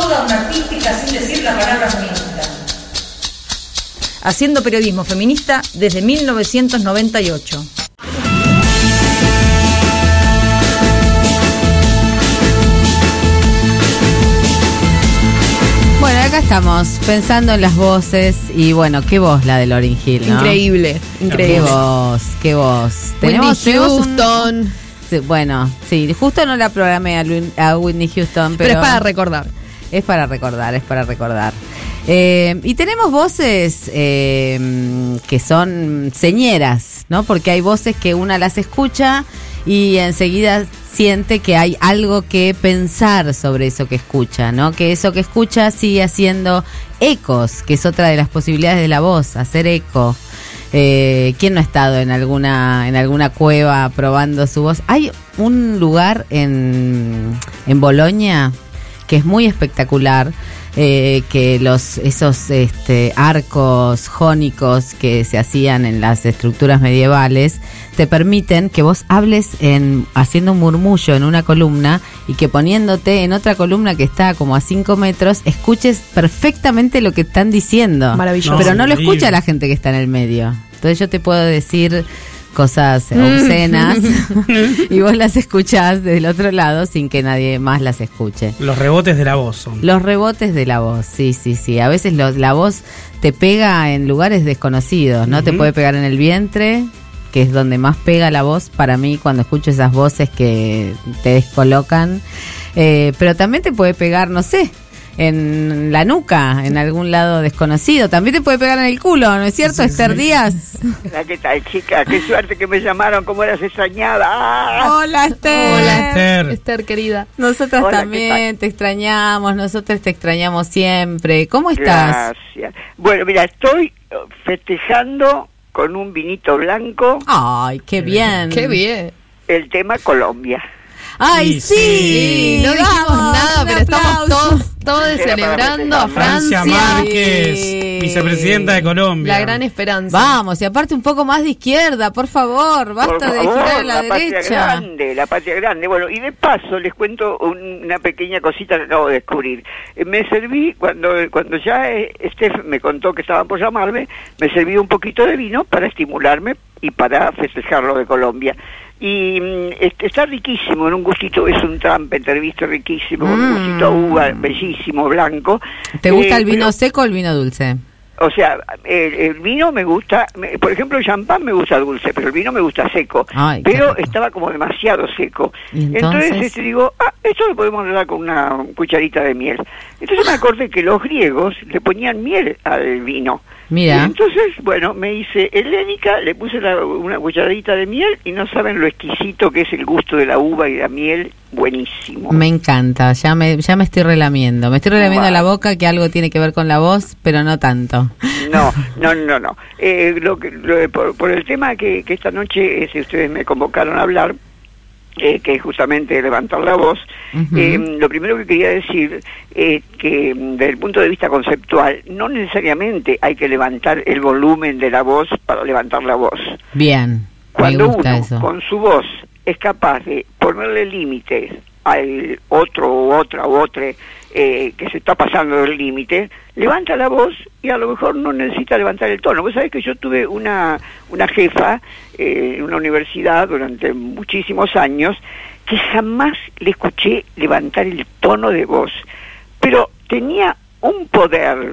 toda una artística sin decir la palabra feminista. Haciendo periodismo feminista desde 1998. Bueno, acá estamos pensando en las voces y bueno, qué voz la de Lauryn Hill, ¿no? Increíble, Qué increíble. voz, qué voz. Whitney tenemos un- Houston. Sí, bueno, sí, justo no la programé a, Lu- a Whitney Houston, pero, Pero, es para recordar. Es para recordar, es para recordar. Eh, y tenemos voces eh, que son señeras, ¿no? Porque hay voces que una las escucha y enseguida siente que hay algo que pensar sobre eso que escucha, ¿no? Que eso que escucha sigue haciendo ecos, que es otra de las posibilidades de la voz, hacer eco. Eh, ¿Quién no ha estado en alguna en alguna cueva probando su voz? Hay un lugar en, en Bolonia que es muy espectacular, eh, que los esos este, arcos jónicos que se hacían en las estructuras medievales te permiten que vos hables en haciendo un murmullo en una columna y que poniéndote en otra columna que está como a 5 metros escuches perfectamente lo que están diciendo. Maravilloso. Pero no lo escucha la gente que está en el medio. Entonces yo te puedo decir cosas Mm. obscenas y vos las escuchás del otro lado sin que nadie más las escuche. Los rebotes de la voz son. Los rebotes de la voz, sí, sí, sí. A veces los- la voz te pega en lugares desconocidos, ¿no? Te puede pegar en el vientre, que es donde más pega la voz para mí cuando escucho esas voces que te descolocan. Eh, pero también te puede pegar, no sé, en la nuca, en algún lado desconocido. También te puede pegar en el culo, ¿no es cierto, Esther Díaz? Hola, ¿qué tal, chica? Qué suerte que me llamaron, cómo eras extrañada. ¡Ah! Hola, Esther. Hola, Esther. Esther, querida. Nosotras Hola, ¿qué también te extrañamos, nosotros te extrañamos siempre. ¿Cómo estás? Gracias. Bueno, mira, estoy eh, festejando con un vinito blanco Ay, qué bien. Qué bien. el tema Colombia. Ay, Sí, sí. Sí, no dijimos vamos, nada, pero estamos todos, todos celebrando a Francia Francia. Márquez, Sí. vicepresidenta de Colombia. La gran esperanza. Vamos, y aparte un poco más de izquierda, por favor. Basta Por de favor, girar a la, patria derecha. grande, la patria grande. Bueno, y de paso les cuento un- una pequeña cosita que acabo de descubrir. Eh, me serví, cuando cuando ya eh, Steph me contó que estaban por llamarme, me serví un poquito de vino para estimularme y para festejar lo de Colombia. Y mm, este, está riquísimo, en un gustito, es un trumpeter, viste, riquísimo, con un Mm. gustito a uva, bellísimo, blanco. ¿Te gusta Eh, el vino pero- seco o el vino dulce? o sea, el, el vino me gusta, me- por ejemplo, el champán me gusta dulce, pero el vino me gusta seco. Ay, pero estaba como demasiado seco. ¿Y entonces? este, digo, ah, esto lo podemos arreglar con una cucharita de miel. Entonces me acordé que los griegos le ponían miel al vino. Mira. Y entonces, bueno, me hice helénica, le puse la- una cucharadita de miel y no saben lo exquisito que es el gusto de la uva y la miel, buenísimo. Me encanta, ya me, ya me estoy relamiendo. Me estoy relamiendo Bueno. la boca que algo tiene que ver con la voz, pero no tanto. No, no, no, no. Eh, lo que, lo- por, por el tema que, que esta noche, si ustedes me convocaron a hablar, eh, que es justamente levantar la voz, eh, lo primero que quería decir es que mm, desde el punto de vista conceptual, no necesariamente hay que levantar el volumen de la voz para levantar la voz. Bien, Cuando uno eso. con su voz es capaz de ponerle límites al otro o otra u otra eh, que se está pasando del límite, levanta la voz y a lo mejor no necesita levantar el tono. Vos sabés que yo tuve una, una jefa eh, en una universidad durante muchísimos años que jamás le escuché levantar el tono de voz, pero tenía un poder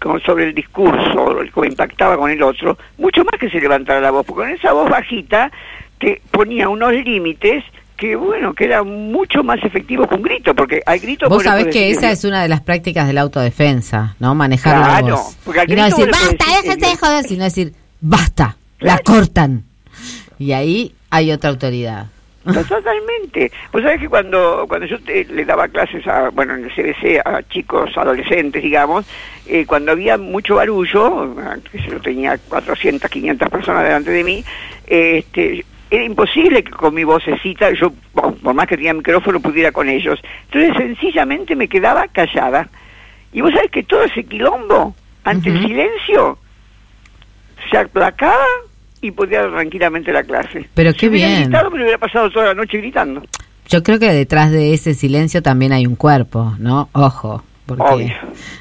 como sobre el discurso, como impactaba con el otro, mucho más que se levantara la voz, porque con esa voz bajita te ponía unos límites que, bueno, que era mucho más efectivo que un grito, porque hay gritos... Vos sabés que decir- esa es una de las prácticas de la autodefensa, ¿no? Manejar la Claro, voz. porque al Y no grito decir, basta, déjate de joder, sino decir, basta, la cortan. Y ahí hay otra autoridad. Totalmente. Vos sabés que cuando, cuando yo te- le daba clases a, bueno, en el CBC a chicos adolescentes, digamos, eh, cuando había mucho barullo, ah, que yo tenía 400, 500 personas delante de mí, eh, este, era imposible que con mi vocecita, yo, bueno, por más que tenía micrófono, pudiera con ellos. Entonces, sencillamente me quedaba callada. Y vos sabés que todo ese quilombo, ante el silencio, se aplacaba y podía dar tranquilamente la clase. Pero qué Si hubiera bien. gritado, me hubiera pasado toda la noche gritando. Yo creo que detrás de ese silencio también hay un cuerpo, ¿no? Ojo, porque Obvio.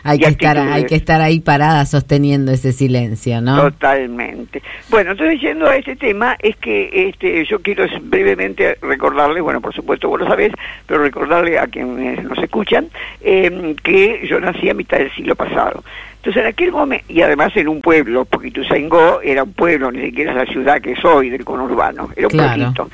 hay que estar hay actitudes. que estar ahí parada sosteniendo ese silencio, ¿no? Totalmente. Bueno, entonces yendo a este tema, es que este, yo quiero brevemente recordarle, bueno, por supuesto vos lo sabés, pero recordarle a quienes nos escuchan, eh, que yo nací a mitad del siglo pasado. Entonces en aquel momento, y además en un pueblo, porque Ituzaingó era un pueblo, ni siquiera es la ciudad que soy del conurbano, era un Claro. pueblito.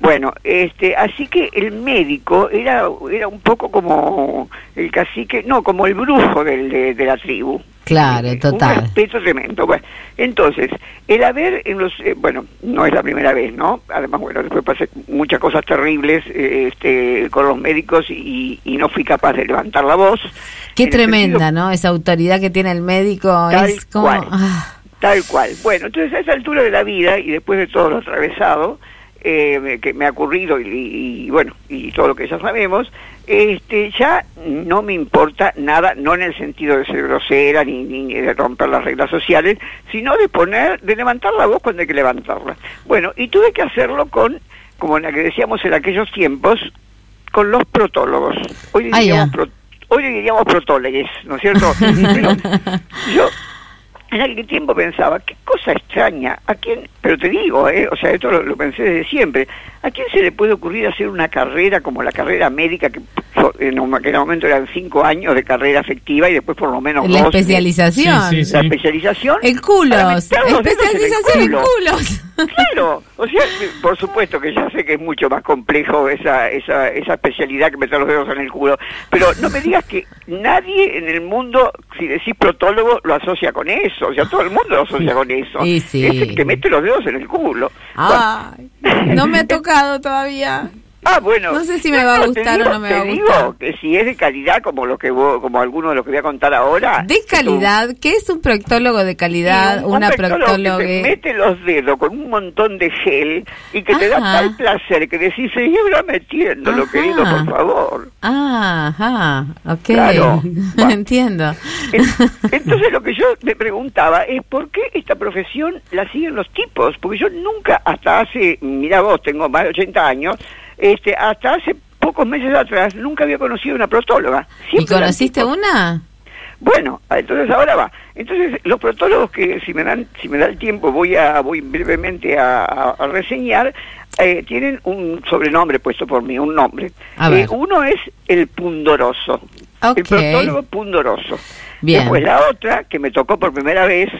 Bueno, este, así que el médico era, era un poco como el cacique, no, como el brujo del- de, de la tribu. Claro, total. Un respeto tremendo. Bueno, entonces, el haber en los, eh, bueno, no es la primera vez, ¿no? Además, bueno, después pasé muchas cosas terribles eh, este, con los médicos y, y no fui capaz de levantar la voz. Qué En tremenda, sentido- ¿no? Esa autoridad que tiene el médico Tal es como cual. ah, Tal cual. Bueno, entonces a esa altura de la vida y después de todo lo atravesado, eh, que me ha ocurrido y, y, bueno, y todo lo que ya sabemos, este, ya no me importa nada, no en el sentido de ser grosera ni, ni de romper las reglas sociales, sino de poner, de levantar la voz cuando hay que levantarla. Bueno, y tuve que hacerlo con, como la que decíamos en aquellos tiempos, con los protólogos. Hoy le Ah, diríamos, pro- hoy le diríamos protólegues, ¿no es cierto? Pero yo en aquel tiempo pensaba, qué cosa extraña, a quién, pero te digo, ¿eh? o sea, esto lo, lo pensé desde siempre, ¿a quién se le puede ocurrir hacer una carrera como la carrera médica, que en un- aquel momento eran cinco años de carrera efectiva y después por lo menos la dos especialización. Sí, sí, la especialización? En culos, en el especialización en culo. culos. Claro, o sea, por supuesto que ya sé que es mucho más complejo esa, esa, esa especialidad que meter los dedos en el culo, pero no me digas que nadie en el mundo, si decís protólogo, lo asocia con eso, o sea, todo el mundo lo asocia con eso. Sí. Es el que mete los dedos en el culo. Ay, no me ha tocado todavía. Ah, bueno. No sé si me va a te gustar o digo- no me te va a digo gustar. que si es de calidad como lo que vos, como alguno de los que voy a contar ahora. De calidad, ¿qué es un proctólogo de calidad? Sí, un una proctólogo proctóloga. que te mete los dedos con un montón de gel y que te da Ajá. tal placer que decís, seguirá metiéndolo, Ajá. querido, por favor. Ah, ajá, ok. Claro. Entiendo. En- Entonces lo que yo me preguntaba es por qué esta profesión la siguen los tipos, porque yo nunca hasta hace, mira vos, tengo más de 80 años, este, hasta hace pocos meses atrás nunca había conocido una protóloga. ¿Y Siempre conociste una? Bueno, entonces ahora va. Entonces los protólogos que si me dan, si me da el tiempo voy a voy brevemente a, a- a reseñar eh, tienen un sobrenombre puesto por mí, un nombre. A ver. Eh, uno es el pundoroso, el protólogo pundoroso. Bien. Después la otra que me tocó por primera vez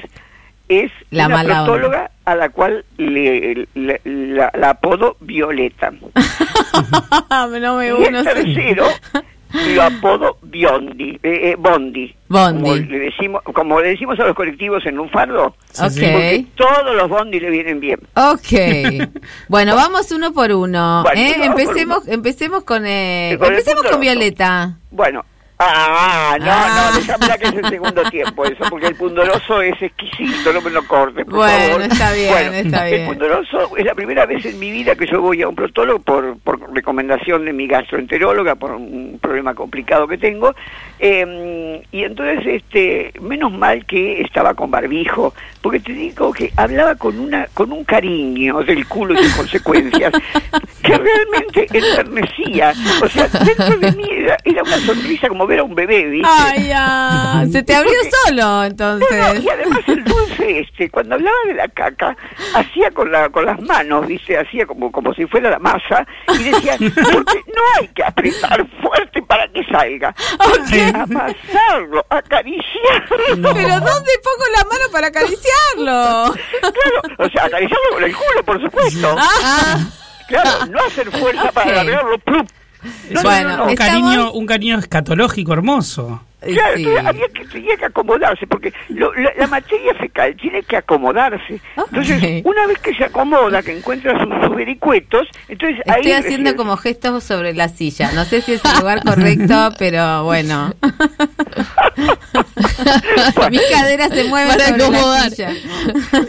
es La una mala onda. protóloga a la cual le, le- la, la apodo Violeta. no me Y uno el tercero lo apodo Biondi, eh, eh, Bondi. Bondi. Como le, decimos, como le decimos a los colectivos en Lunfardo, Sí, sí. porque Ok. todos los Bondi le vienen bien. Ok. Bueno, vamos uno por uno. Bueno, ¿eh? vamos por Empecemos, uno. empecemos con, eh, con empecemos con. Violeta. Bueno, ah, no, Ah. no, déjame que es el segundo tiempo eso, porque el pundoroso es exquisito, no me lo cortes, por Bueno, favor. está bien, Bueno, está bien. El pundoroso es la primera vez en mi vida que yo voy a un protólogo por, por recomendación de mi gastroenteróloga, por un problema complicado que tengo, eh, y entonces, este, menos mal que estaba con barbijo, porque te digo que hablaba con una, con un cariño del culo y sus consecuencias, que realmente enternecía, o sea, dentro de mí era, era una sonrisa como ver a un bebé, ¿viste? Ay, ya. Se te abrió solo, No, no, entonces. y además el este, cuando hablaba de la caca, hacía con la con las manos, ¿viste? Hacía como, como si fuera la masa y decía, porque no hay que apretar fuerte para que salga, hay que amasarlo, acariciarlo. Pero ¿dónde pongo la mano para acariciarlo? Claro, o sea, acariciarlo con el culo, por supuesto. Ah, Claro, no hacer fuerza para agarrarlo, ¡plup! No, no, Bueno, no, no. Un Estamos- cariño, un cariño escatológico hermoso. Claro, sí. entonces había que, tenía que acomodarse, porque lo- la, la materia fecal tiene que acomodarse. Entonces, una vez que se acomoda, que encuentra sus, sus vericuetos, entonces ahí... Estoy haciendo como gestos sobre la silla. No sé si es el lugar correcto, pero bueno. Mis caderas se mueven Para sobre la acomodar. silla.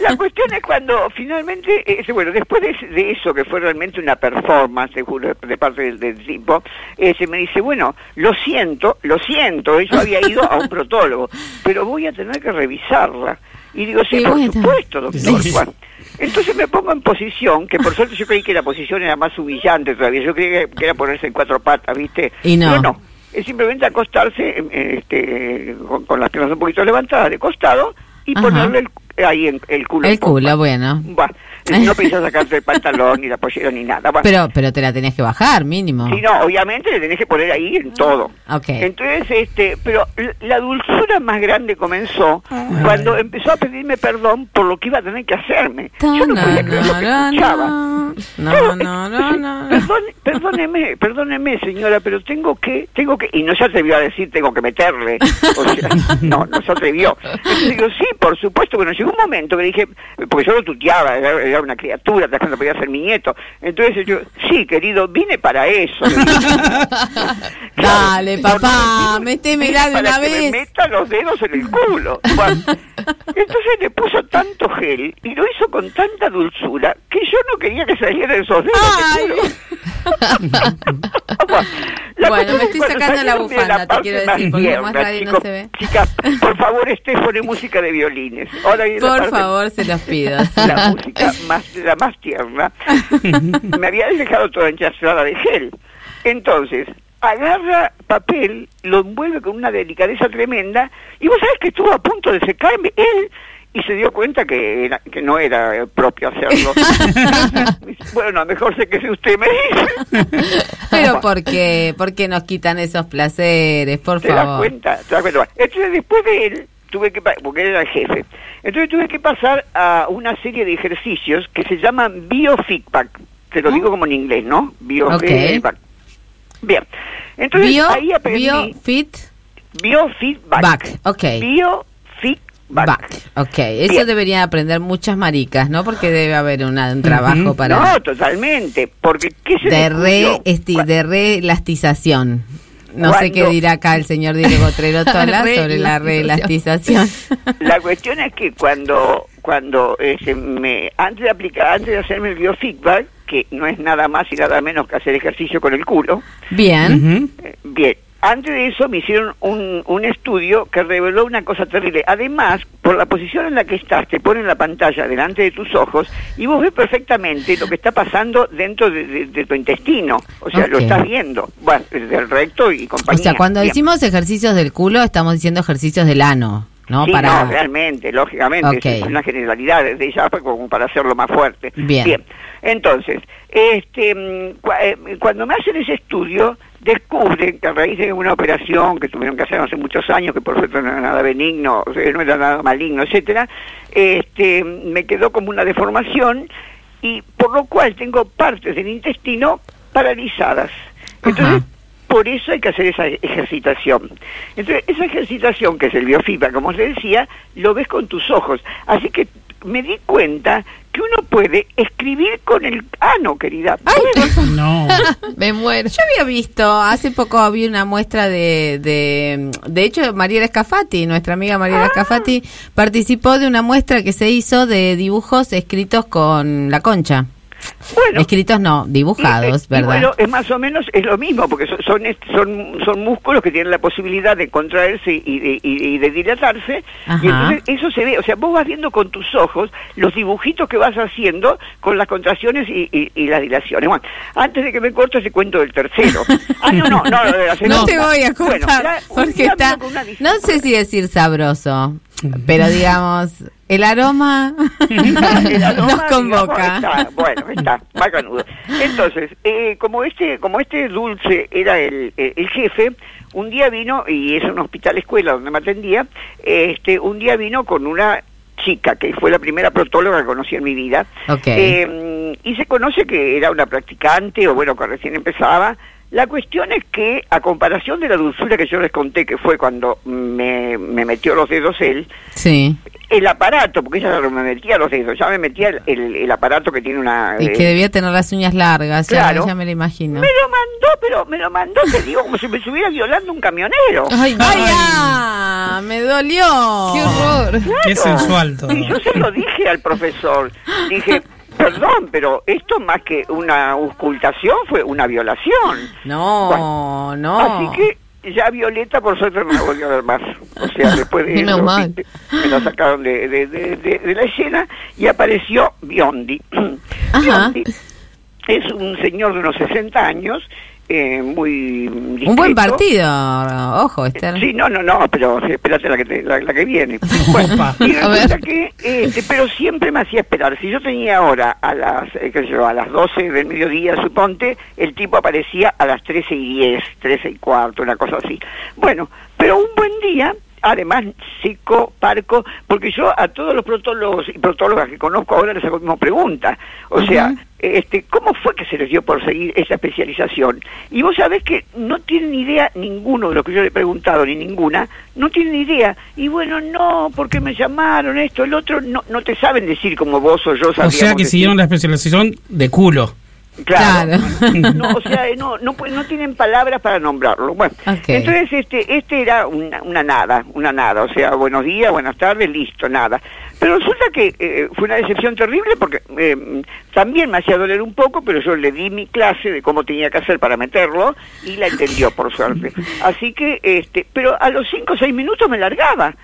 La cuestión es cuando finalmente, eh, bueno, después de, de eso, que fue realmente una performance, te juro, de parte del, del tipo, eh, se me dice, bueno, lo siento, lo siento, yo había ido a un protólogo, pero voy a tener que revisarla. Y digo, sí, por bueno. supuesto, doctor. Sí. Bueno, entonces me pongo en posición, que por suerte yo creí que la posición era más humillante todavía, yo creía que era ponerse en cuatro patas, ¿viste? Y no. Pero no. es simplemente acostarse este, con, con las piernas un poquito levantadas de costado y Ajá. ponerle el, ahí en, el culo. El culo, bueno. Buah, no pensás sacarte el pantalón, ni la pollera, ni nada. Buah. Pero, pero te la tenés que bajar, mínimo. Sí, no, obviamente le tenés que poner ahí en todo. Ok. Entonces, este, pero la dulzura más grande comenzó cuando empezó a pedirme perdón por lo que iba a tener que hacerme. Yo no podía creer lo que escuchaba. No, no, no, no. perdóneme, perdóneme, señora, pero tengo que, tengo que, y no se atrevió a decir tengo que meterle, o sea, no, no se atrevió. Entonces digo, sí, por supuesto, bueno, llegó un momento que dije, porque yo lo tuteaba, era, una criatura, cuando podía ser mi nieto. Entonces yo, sí, querido, vine para eso. Dale, papá, métemela de una vez. me meta los dedos en el culo. Bueno, entonces le puso tanto gel y lo hizo con tanta dulzura que yo no quería que salieran esos dedos Ay, Bueno, me es estoy sacando la bufanda, te parte quiero decir, porque como es radio no se ve. Chicas, por favor, estés pone música de violines. Ahora la Por parte- favor, se los pido. La música más, la más tierna. Me había dejado toda enchazada de gel. Entonces, agarra papel, lo envuelve con una delicadeza tremenda, y vos sabés que estuvo a punto de secarme él y se dio cuenta que, era- que no era propio hacerlo. bueno, mejor sé que si usted me dice. Pero ¿por qué? ¿Por qué nos quitan esos placeres? Por ¿Te das favor. cuenta? ¿Te das cuenta? Entonces, después de él, tuve que, porque él era el jefe, entonces tuve que pasar a una serie de ejercicios que se llaman biofeedback. Te lo ¿Mm? digo como en inglés, ¿no? Biofeedback. Bien. Entonces, Bio, ahí aprendí bio, fit, biofeedback. back. Ok. Biofeedback. Back. Ok, eso Bien. deberían aprender muchas maricas, ¿no? Porque debe haber una- un trabajo para... No, totalmente. Porque, ¿qué se de, re, esti- de reelastización. No sé qué dirá acá el señor Diego Trerotola sobre la reelastización. La cuestión es que cuando cuando este, me antes de aplicar antes de hacerme el biofeedback que no es nada más y nada menos que hacer ejercicio con el culo Bien. Eh, bien antes de eso me hicieron un, un estudio que reveló una cosa terrible. Además, por la posición en la que estás, te ponen la pantalla delante de tus ojos y vos ves perfectamente lo que está pasando dentro de, de- de tu intestino. O sea, lo estás viendo. Bueno, del recto y O compañía. sea, cuando Bien. decimos ejercicios del culo, estamos diciendo ejercicios del ano, ¿no? Sí, para... no, realmente, lógicamente, es una generalidad desde ya pues, como para hacerlo más fuerte. Bien. Entonces, este, mm, eh, cuando me hacen ese estudio, descubren que a raíz de una operación que tuvieron que hacer hace muchos años, que por suerte no era nada benigno, no era nada maligno, etcétera, este, me quedó como una deformación y por lo cual tengo partes del intestino paralizadas. Entonces, Ajá. por eso hay que hacer esa ejercitación. Entonces, esa ejercitación, que es el biofibra, como les decía, lo ves con tus ojos. Así que me di cuenta que uno puede escribir con el ano, querida. Puede. No. Me muero. Yo había visto, hace poco había una muestra de, de, de hecho, Mariela Scafati, nuestra amiga Mariela Ah. Scafati, participó de una muestra que se hizo de dibujos escritos con la concha. Bueno, escritos no, dibujados, eh, y ¿verdad? bueno, es más o menos es lo mismo, porque son, son, son, son músculos que tienen la posibilidad de contraerse y de, y, de dilatarse. Ajá. Y entonces eso se ve, o sea, vos vas viendo con tus ojos los dibujitos que vas haciendo con las contracciones y, y, y las dilaciones. Bueno, antes de que me cortes, te cuento del tercero. Ah, no, no, no, de la segunda. no te voy a Bueno, la- porque está, con una no sé si decir sabroso, pero digamos, el aroma El aroma, nos convoca. digamos, está, bueno, está, bacanudo. Entonces, eh, como este como este dulce era el, el- el jefe, un día vino, y es un hospital escuela donde me atendía, este un día vino con una chica, que fue la primera protóloga que conocí en mi vida, Ok. Eh, y se conoce que era una practicante, o bueno, que recién empezaba. La cuestión es que, a comparación de la dulzura que yo les conté, que fue cuando me, me metió los dedos él, Sí, el aparato, porque ella no me metía los dedos, ya me metía el, el- el aparato que tiene una... y eh, que debía tener las uñas largas, ya- Claro. ya, me lo imagino. Me lo mandó, pero me lo mandó, te digo, como si me estuviera violando un camionero. Ay, no. ¡Ay! ¡Me dolió! ¡Qué horror! Qué Claro. sensual todo. Y yo se lo dije al profesor. Dije, perdón, pero esto más que una ocultación fue una violación. No, no. Así que ya Violeta por suerte no la volvió a ver más. O sea, después de eso me la sacaron de, de, de, la escena y apareció Biondi. Ajá. Biondi es un señor de unos 60 años eh, muy Un buen discreto. partido, ojo, Esther. Sí, no, no, no, pero espérate la que, te- la, la que viene. Bueno, y resulta que, este, pero siempre me hacía esperar. Si yo tenía ahora a las, eh, qué sé yo, a las 12 del mediodía, suponte, el tipo aparecía a las 13 y 10, 13 y cuarto, una cosa así. Bueno, pero un buen día, además seco, parco, porque yo a todos los protólogos y protólogas que conozco ahora les hago la misma pregunta. O sea, este, ¿cómo fue que se les dio por seguir esa especialización? Y vos sabés que no tienen idea ninguno de lo que yo le he preguntado, ni ninguna, no tienen idea. Y bueno, no, porque me llamaron, esto, el otro, no, no te saben decir como vos o yo O sea que decir. siguieron la especialización de culo. Claro. Claro. No, o sea, no, no, no tienen palabras para nombrarlo. Bueno, entonces este, este era una, una nada, una nada. O sea, buenos días, buenas tardes, listo, nada. Pero resulta que eh, fue una decepción terrible porque eh, también me hacía doler un poco, pero yo le di mi clase de cómo tenía que hacer para meterlo y la entendió, por suerte. Así que, este, pero a los cinco o seis minutos me largaba.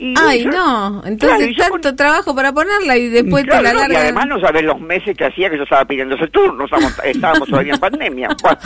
Y Ay, yo- no, entonces con- tanto trabajo para ponerla y después Claro, te la no, y además no sabes los meses que hacía que yo estaba pidiendo ese turno, estábamos, estábamos todavía en pandemia. Bueno,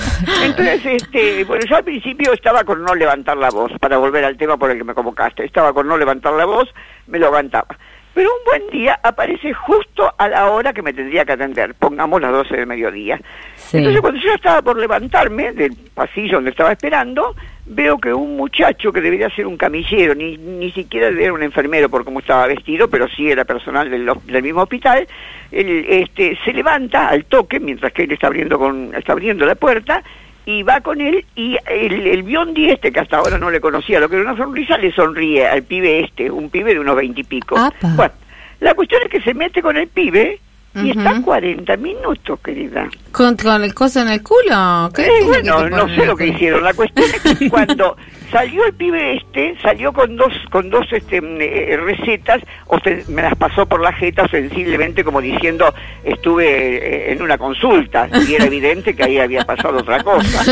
entonces, este, bueno, yo al principio estaba con no levantar la voz, para volver al tema por el que me convocaste, estaba con no levantar la voz, me lo levantaba. Pero un buen día aparece justo a la hora que me tendría que atender, pongamos las 12 del mediodía. Sí. Entonces cuando yo estaba por levantarme del pasillo donde estaba esperando, veo que un muchacho que debería ser un camillero, ni, ni siquiera era un enfermero por cómo estaba vestido, pero sí era personal del, del mismo hospital, él, este, se levanta al toque mientras que él está abriendo, con, está abriendo la puerta y va con él y el, el biondi este, que hasta ahora no le conocía lo que era una sonrisa, le sonríe al pibe este, un pibe de unos veintipico. Bueno, la cuestión es que se mete con el pibe y está 40 minutos, querida. ¿Con, con el coso en el culo? ¿Qué Eh, bueno, no sé lo que hicieron. La cuestión es que cuando salió el pibe este, salió con dos, con dos este, mm, eh, recetas, o se- me las pasó por la jeta sensiblemente como diciendo estuve eh, en una consulta y era evidente que ahí había pasado otra cosa.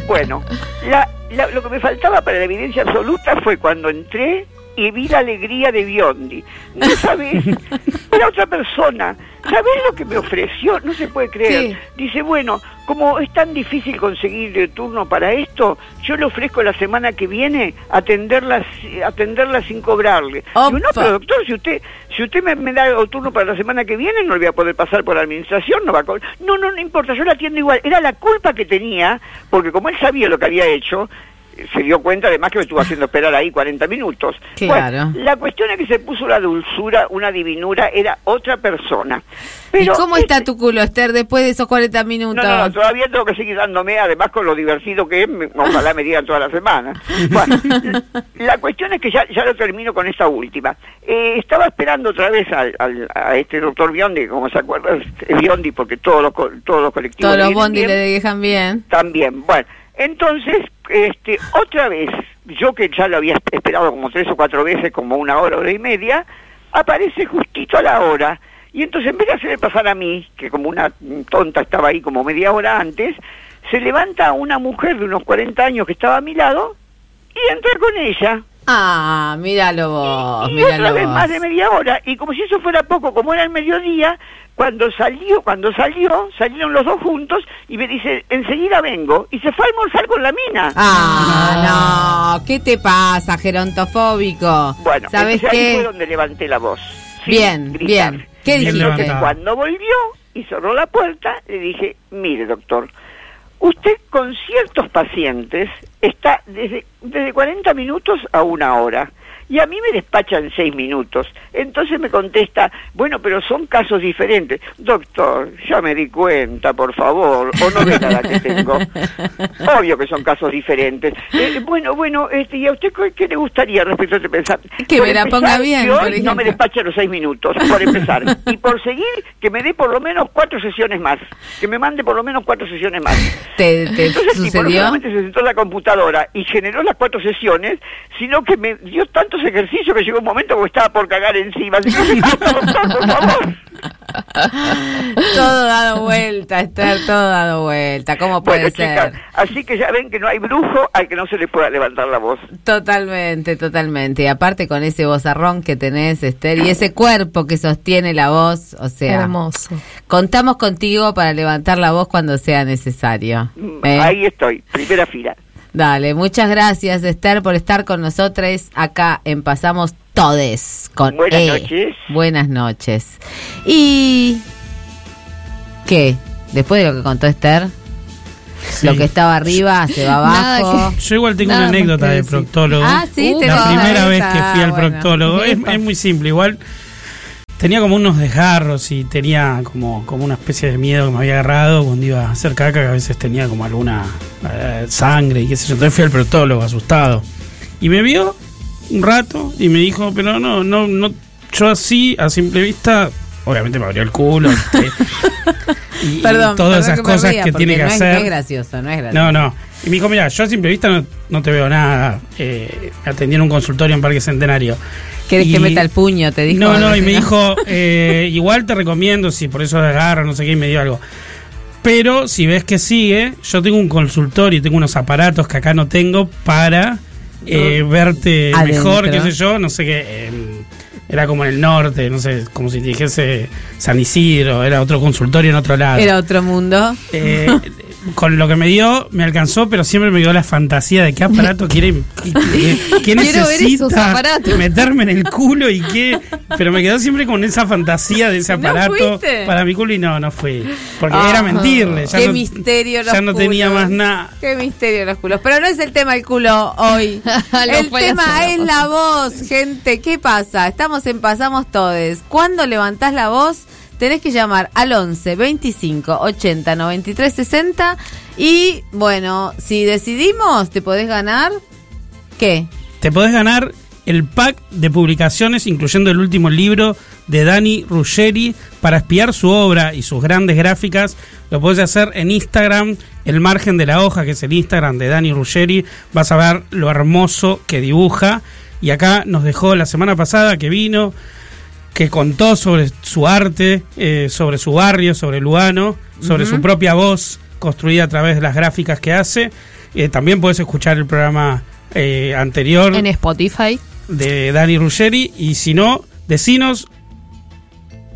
Bueno, la- la- lo que me faltaba para la evidencia absoluta fue cuando entré y vi la alegría de Biondi. No sabes, era otra persona. ¿Sabes lo que me ofreció? No se puede creer. Dice, bueno, como es tan difícil conseguir turno para esto, yo le ofrezco la semana que viene atenderla, atenderla sin cobrarle. Digo, no, pero doctor, si usted si usted me, me da el turno para la semana que viene, no le voy a poder pasar por la administración, no va a cobrar. No, no, no importa, yo la atiendo igual. Era la culpa que tenía, porque como él sabía lo que había hecho, se dio cuenta además que me estuvo haciendo esperar ahí 40 minutos. Claro. Bueno, la cuestión es que se puso la dulzura, una divinura, era otra persona. ¿Y Pero cómo está este- tu culo, Esther, después de esos 40 no, minutos? no, no, todavía tengo que seguir dándome, además con lo divertido que es, ojalá me digan toda la semana. Bueno, la, cuestión es que ya, ya lo termino con esta última. Eh, estaba esperando otra vez al, al- a este doctor Biondi, como se acuerda, es Biondi porque todos los, todos los colectivos... Todos los bien. le dejan bien. También, bueno, entonces, este, otra vez, yo que ya lo había esperado como tres o cuatro veces, como una hora, hora y media, aparece justito a la hora. Y entonces, en vez de hacerme pasar a mí, que como una tonta estaba ahí como media hora antes, se levanta una mujer de unos 40 años que estaba a mi lado y entra con ella. Ah, míralo vos, y míralo otra vez vos. más de media hora. Y como si eso fuera poco, como era el mediodía, cuando salió, cuando salió, salieron los dos juntos y me dice, enseguida vengo. Y se fue a almorzar con la mina. Ah, no, ¿qué te pasa, gerontofóbico? Bueno, ¿sabes entonces ahí qué? fue donde levanté la voz. Bien, gritar. bien. ¿Qué dijiste? Cuando volvió y cerró la puerta, le dije, mire doctor, usted con ciertos pacientes está desde, desde 40 minutos a una hora. Y a mí me despachan seis minutos. Entonces me contesta, bueno, pero son casos diferentes. Doctor, ya me di cuenta, por favor, o no ve nada que tengo. Obvio que son casos diferentes. Eh, bueno, bueno, este, ¿y a usted qué, qué le gustaría respecto a este pensar? Que Por me la empezar, ponga bien, por hoy no me despacha los seis minutos, por empezar. y por seguir, que me dé por lo menos cuatro sesiones más. Que me mande por lo menos cuatro sesiones más. ¿Te, te Entonces, tipo, no sucedió? solamente se sentó en la computadora, computadora y generó las cuatro sesiones, sino que me dio tantos ejercicios que llegó un momento que estaba por cagar encima. Así que, doctor, por favor. todo dado vuelta, Esther, todo dado vuelta. ¿Cómo puede Bueno, ser? así que ya ven que no hay brujo al que no se le pueda levantar la voz. Totalmente, totalmente. Y aparte con ese vozarrón que tenés, Esther, y ese cuerpo que sostiene la voz, o sea, Hermoso. contamos contigo para levantar la voz cuando sea necesario. Mm, ¿eh? Ahí estoy, primera fila. Dale, muchas gracias, Esther, por estar con nosotros acá en Pasamos Todes con Buenas E. noches. Buenas noches. Y ¿qué? Después de lo que contó Esther, Sí. lo que estaba arriba se va abajo. Yo igual tengo una anécdota de proctólogo. Ah, sí, Uh, la primera vez que fui al bueno. proctólogo. Es muy simple. Igual tenía como unos desgarros y tenía como, como una especie de miedo que me había agarrado cuando iba a hacer caca, que a veces tenía como alguna eh, sangre y qué sé yo. Entonces fui al proctólogo asustado. Y me vio un rato y me dijo, pero no, no, no, yo así, a simple vista, obviamente me abrió el culo. este, y, y Perdón, todas perdón esas cosas ría, que tiene que no es- hacer. no es gracioso, no es gracioso. No, no. Y me dijo, mira, yo a simple vista no, no te veo nada. Eh, atendí en un consultorio en Parque Centenario. ¿Querés que meta el puño? Te dijo. No, no, y me dijo, eh, igual te recomiendo, si por eso agarra, no sé qué, y me dio algo. Pero si ves que sigue, yo tengo un consultorio y tengo unos aparatos que acá no tengo para eh, verte Adentro. mejor, qué sé yo, no sé qué. Era como en el norte, no sé, como si dijese San Isidro, era otro consultorio en otro lado. Era otro mundo. Eh, con lo que me dio, me alcanzó, pero siempre me dio la fantasía de qué aparato quiere, qué, qué- necesita meterme en el culo y qué. Pero me quedó siempre con esa fantasía de ese ¿No aparato para mi culo y no, no fui. Porque Ah, era mentirle. Ya Qué no, misterio los Ya no tenía más nada. Qué misterio los culos. Pero no es el tema el culo hoy. El tema es la voz, gente. ¿Qué pasa? Estamos en Pasamos Todes. Cuando levantás la voz, tenés que llamar al 11 25 80 93 60. Y bueno, si decidimos, te podés ganar. ¿Qué? Te podés ganar el pack de publicaciones, incluyendo el último libro de Dani Ruggeri, para espiar su obra y sus grandes gráficas. Lo podés hacer en Instagram, el margen de la hoja, que es el Instagram de Dani Ruggeri. Vas a ver lo hermoso que dibuja. Y acá nos dejó la semana pasada que vino, que contó sobre su arte, eh, sobre su barrio, sobre Lugano, sobre su propia voz construida a través de las gráficas que hace. Eh, también puedes escuchar el programa eh, anterior En Spotify. de Dani Ruggeri y si no, decinos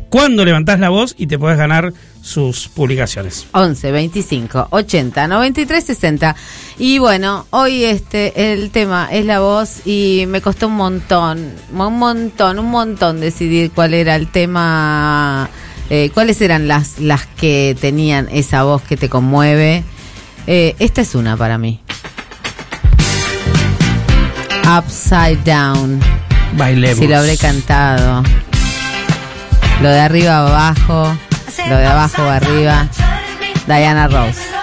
cuándo levantás la voz y te puedes ganar sus publicaciones. 11 25 80 93 60 y bueno hoy este el tema es la voz y me costó un montón un montón un montón decidir cuál era el tema eh, cuáles eran las las que tenían esa voz que te conmueve. Eh, esta es una para mí. Upside Down. Bailemos. si lo habré cantado. Lo de arriba abajo lo de abajo arriba. Diana Rose